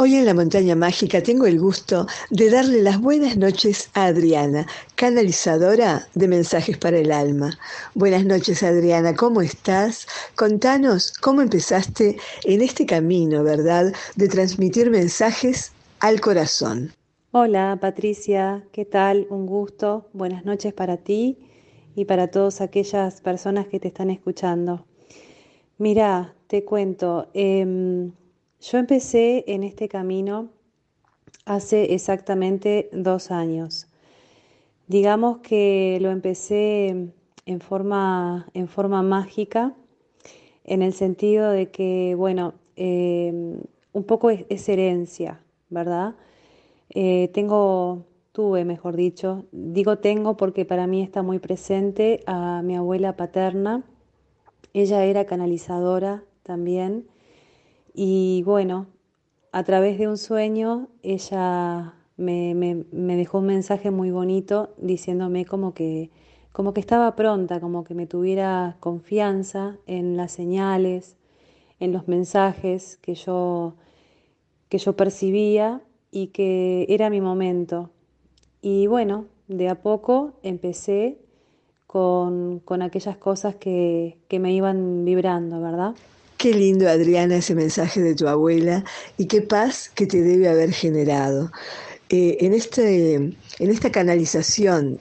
Hoy en la montaña mágica tengo el gusto de darle las buenas noches a Adriana, canalizadora de mensajes para el alma. Buenas noches Adriana, ¿cómo estás? Contanos cómo empezaste en este camino, ¿verdad? De transmitir mensajes al corazón. Hola Patricia, ¿qué tal? Un gusto. Buenas noches para ti y para todas aquellas personas que te están escuchando. Mira, te cuento, eh, yo empecé en este camino hace exactamente dos años. Digamos que lo empecé en forma, en forma mágica, en el sentido de que, bueno, eh, un poco es, herencia, ¿verdad? Eh, tengo, tuve, mejor dicho, digo tengo porque para mí está muy presente a mi abuela paterna. Ella era canalizadora también y bueno, a través de un sueño ella me, me, dejó un mensaje muy bonito diciéndome como que, como que estaba pronta, como que me tuviera confianza en las señales, en los mensajes que yo, que yo percibía y que era mi momento. Y bueno, de a poco empecé con, con aquellas cosas que, que me iban vibrando, ¿verdad? Qué lindo, Adriana, ese mensaje de tu abuela y qué paz que te debe haber generado. Eh, en, este, en esta canalización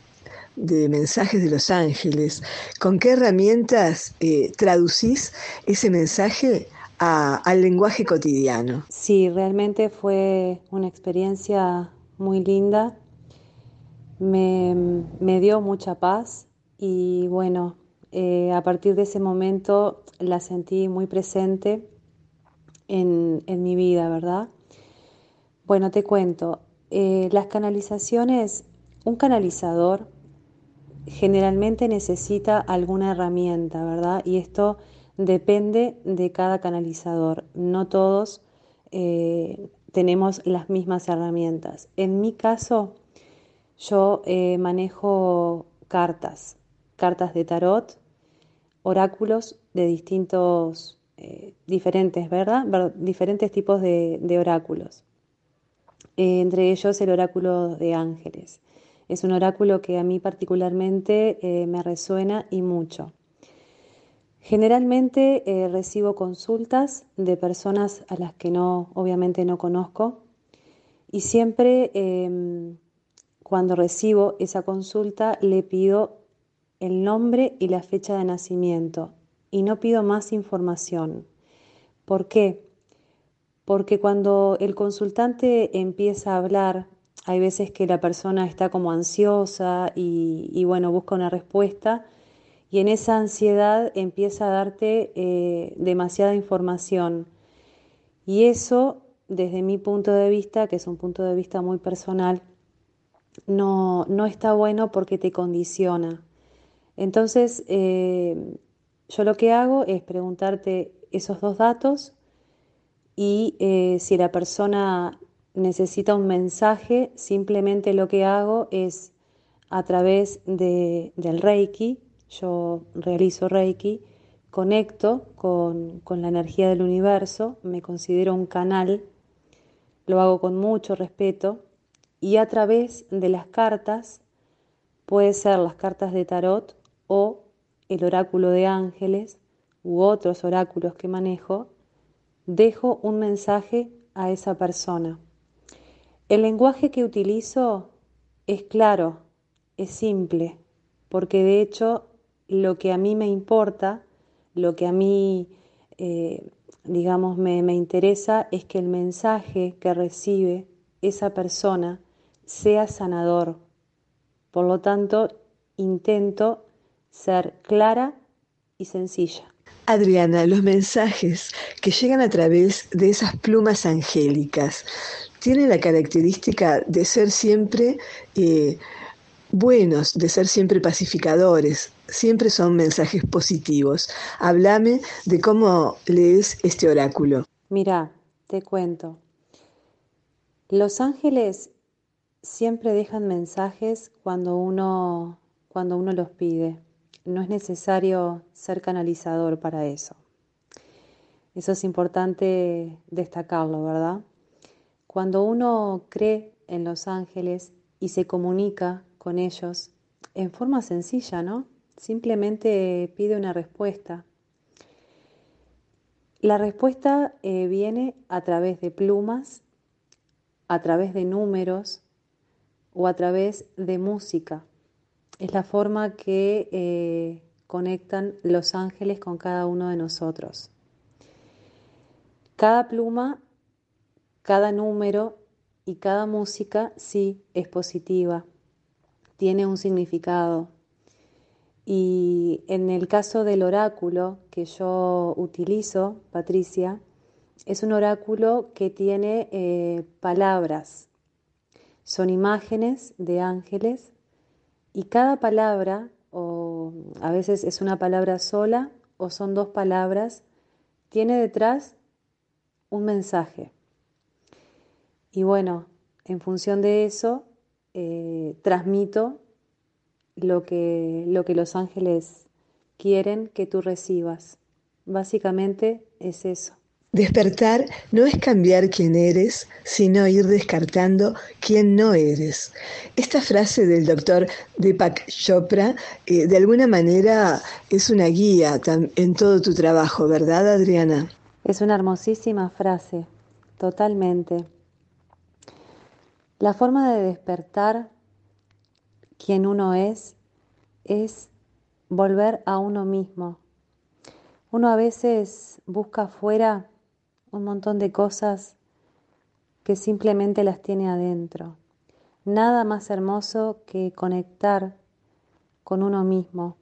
de mensajes de los ángeles, ¿con qué herramientas eh, traducís ese mensaje al lenguaje cotidiano? Sí, realmente fue una experiencia muy linda, me, me dio mucha paz y bueno, eh, a partir de ese momento la sentí muy presente en, en mi vida, ¿verdad? Bueno, te cuento, eh, las canalizaciones, un canalizador generalmente necesita alguna herramienta, ¿verdad? Y esto depende de cada canalizador. No todos eh, tenemos las mismas herramientas. En mi caso, yo eh, manejo cartas, cartas de tarot, oráculos de distintos, eh, diferentes, ¿verdad? Diferentes tipos de, oráculos. Eh, entre ellos el oráculo de ángeles. Es un oráculo que a mí particularmente eh, me resuena y mucho. Generalmente recibo consultas de personas a las que no, obviamente no conozco y siempre em, cuando recibo esa consulta le pido el nombre y la fecha de nacimiento y no pido más información. ¿Por qué? Porque cuando el consultante empieza a hablar, hay veces que la persona está como ansiosa y, bueno, busca una respuesta y en esa ansiedad empieza a darte eh, demasiada información. Y eso, desde mi punto de vista, que es un punto de vista muy personal, no, no está bueno porque te condiciona. Entonces, eh, yo lo que hago es preguntarte esos dos datos y eh, si la persona necesita un mensaje, simplemente lo que hago es a través de, del Reiki, yo realizo Reiki, conecto con, con la energía del universo, me considero un canal, lo hago con mucho respeto y a través de las cartas, puede ser las cartas de tarot o el oráculo de ángeles u otros oráculos que manejo, dejo un mensaje a esa persona. El lenguaje que utilizo es claro, es simple, porque de hecho lo que a mí me importa, lo que a mí, eh, digamos, me, me interesa es que el mensaje que recibe esa persona sea sanador. Por lo tanto, intento ser clara y sencilla. Adriana, los mensajes que llegan a través de esas plumas angélicas tienen la característica de ser siempre eh, buenos, de ser siempre pacificadores, siempre son mensajes positivos. Háblame de cómo lees este oráculo. Mira, te cuento. Los ángeles siempre dejan mensajes cuando uno, cuando uno los pide. No es necesario ser canalizador para eso. Eso es importante destacarlo, ¿verdad? Cuando uno cree en los ángeles y se comunica con ellos en forma sencilla, ¿no? Simplemente pide una respuesta. La respuesta eh, viene a través de plumas, a través de números o a través de música. Es la forma que eh, conectan los ángeles con cada uno de nosotros. Cada pluma, cada número y cada música sí es positiva, tiene un significado, y en el caso del oráculo que yo utilizo, Patricia, es un oráculo que tiene eh, palabras, son imágenes de ángeles y cada palabra, o a veces es una palabra sola o son dos palabras, tiene detrás un mensaje. Y bueno, en función de eso, eh, transmito lo que, lo que los ángeles quieren que tú recibas. Básicamente es eso. Despertar no es cambiar quién eres, sino ir descartando quién no eres. Esta frase del doctor Deepak Chopra eh, de alguna manera es una guía en todo tu trabajo, ¿verdad Adriana? Es una hermosísima frase, totalmente. La forma de despertar quien uno es es volver a uno mismo. Uno a veces busca afuera un montón de cosas que simplemente las tiene adentro. Nada más hermoso que conectar con uno mismo.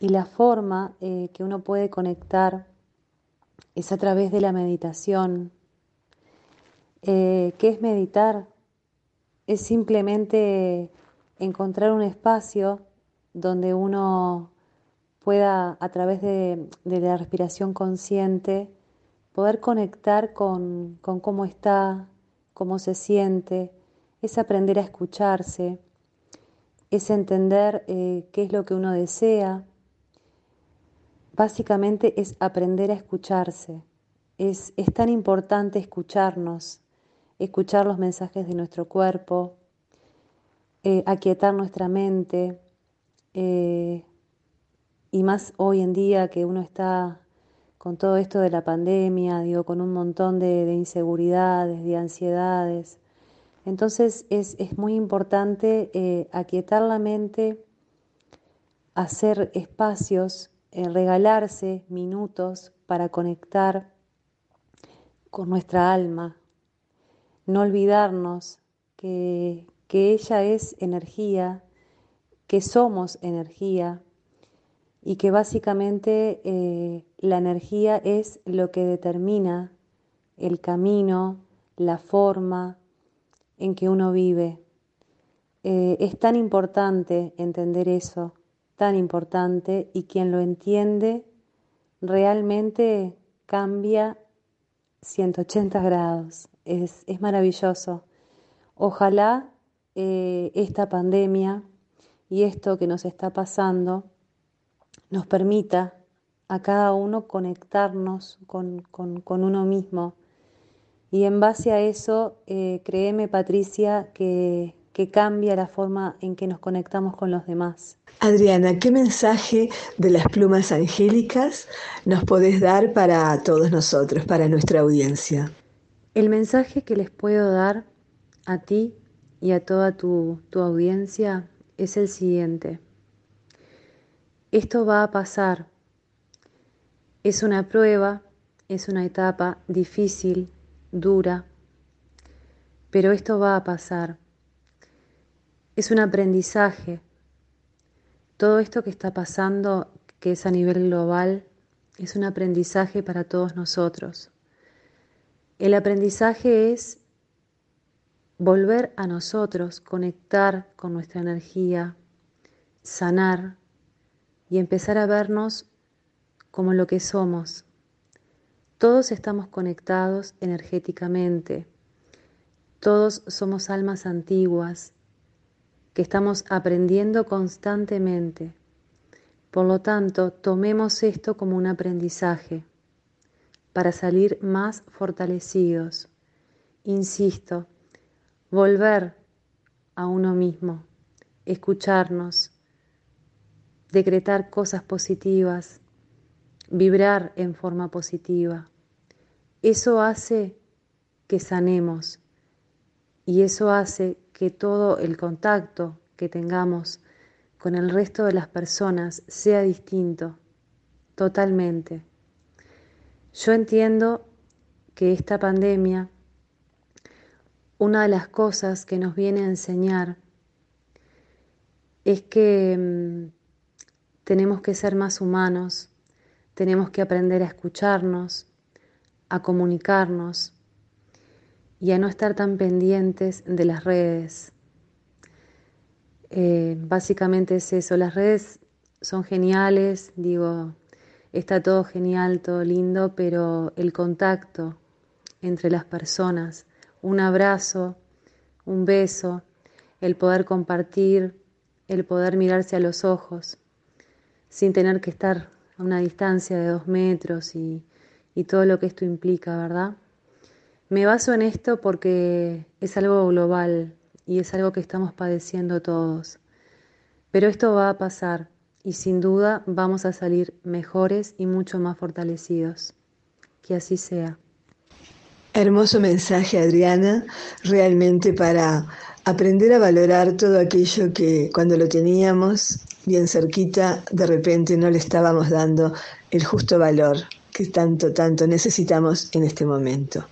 Y la forma eh, que uno puede conectar es a través de la meditación. Eh, ¿Qué es meditar? Es simplemente encontrar un espacio donde uno pueda a través de, la respiración consciente poder conectar con, cómo está, cómo se siente, es aprender a escucharse, es entender eh, qué es lo que uno desea. Básicamente es aprender a escucharse. Es, tan importante escucharnos, escuchar los mensajes de nuestro cuerpo, eh, aquietar nuestra mente, eh, y más hoy en día que uno está con todo esto de la pandemia, digo, con un montón de, inseguridades, de ansiedades. Entonces es, muy importante eh, aquietar la mente, hacer espacios, eh, regalarse minutos para conectar con nuestra alma, no olvidarnos que, que ella es energía, que somos energía y que básicamente eh, la energía es lo que determina el camino, la forma en que uno vive. Eh, es tan importante entender eso, tan importante, y quien lo entiende realmente cambia 180 grados. Es, maravilloso. Ojalá eh, esta pandemia y esto que nos está pasando nos permita a cada uno conectarnos con, uno mismo. Y en base a eso, eh, créeme Patricia, que, que cambia la forma en que nos conectamos con los demás. Adriana, ¿qué mensaje de las plumas angélicas nos podés dar para todos nosotros, para nuestra audiencia? El mensaje que les puedo dar a ti y a toda tu, tu audiencia es el siguiente. Esto va a pasar. Es una prueba, es una etapa difícil, dura, pero esto va a pasar. Es un aprendizaje. Todo esto que está pasando, que es a nivel global, es un aprendizaje para todos nosotros. El aprendizaje es volver a nosotros, conectar con nuestra energía, sanar y empezar a vernos como lo que somos. Todos estamos conectados energéticamente. Todos somos almas antiguas que estamos aprendiendo constantemente. Por lo tanto, tomemos esto como un aprendizaje para salir más fortalecidos. Insisto, volver a uno mismo, escucharnos, decretar cosas positivas, vibrar en forma positiva. Eso hace que sanemos y eso hace que todo el contacto que tengamos con el resto de las personas sea distinto, totalmente. Yo entiendo que esta pandemia, una de las cosas que nos viene a enseñar es que mm, tenemos que ser más humanos, tenemos que aprender a escucharnos, a comunicarnos y a no estar tan pendientes de las redes. Eh, básicamente es eso, las redes son geniales, digo, está todo genial, todo lindo, pero el contacto entre las personas, un abrazo, un beso, el poder compartir, el poder mirarse a los ojos, sin tener que estar a una distancia de dos metros y, y todo lo que esto implica, ¿verdad? Me baso en esto porque es algo global y es algo que estamos padeciendo todos. Pero esto va a pasar y sin duda vamos a salir mejores y mucho más fortalecidos. Que así sea. Hermoso mensaje, Adriana, realmente para aprender a valorar todo aquello que cuando lo teníamos bien cerquita, de repente no le estábamos dando el justo valor que tanto, tanto necesitamos en este momento.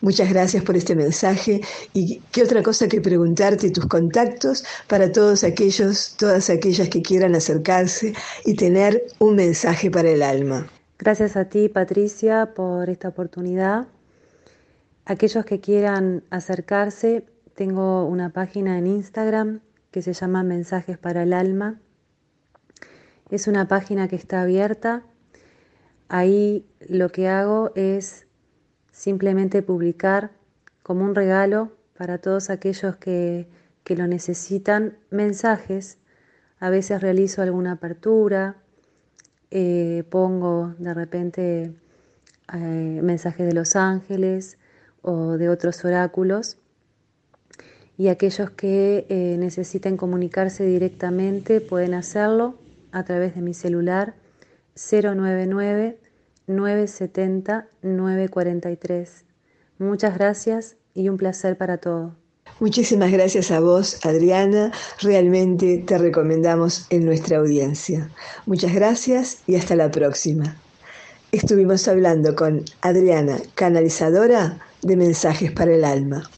Muchas gracias por este mensaje y qué otra cosa que preguntarte tus contactos para todos aquellos, todas aquellas que quieran acercarse y tener un mensaje para el alma. Gracias a ti, Patricia, por esta oportunidad. Aquellos que quieran acercarse, tengo una página en Instagram que se llama Mensajes para el Alma. Es una página que está abierta. Ahí lo que hago es simplemente publicar como un regalo para todos aquellos que, lo necesitan mensajes. A veces realizo alguna apertura, eh, pongo de repente eh, mensajes de los ángeles o de otros oráculos. Y aquellos que eh, necesiten comunicarse directamente pueden hacerlo a través de mi celular 099 970 943. Muchas gracias y un placer para todo. Muchísimas gracias a vos, Adriana. Realmente te recomendamos en nuestra audiencia. Muchas gracias y hasta la próxima. Estuvimos hablando con Adriana, canalizadora de mensajes para el alma.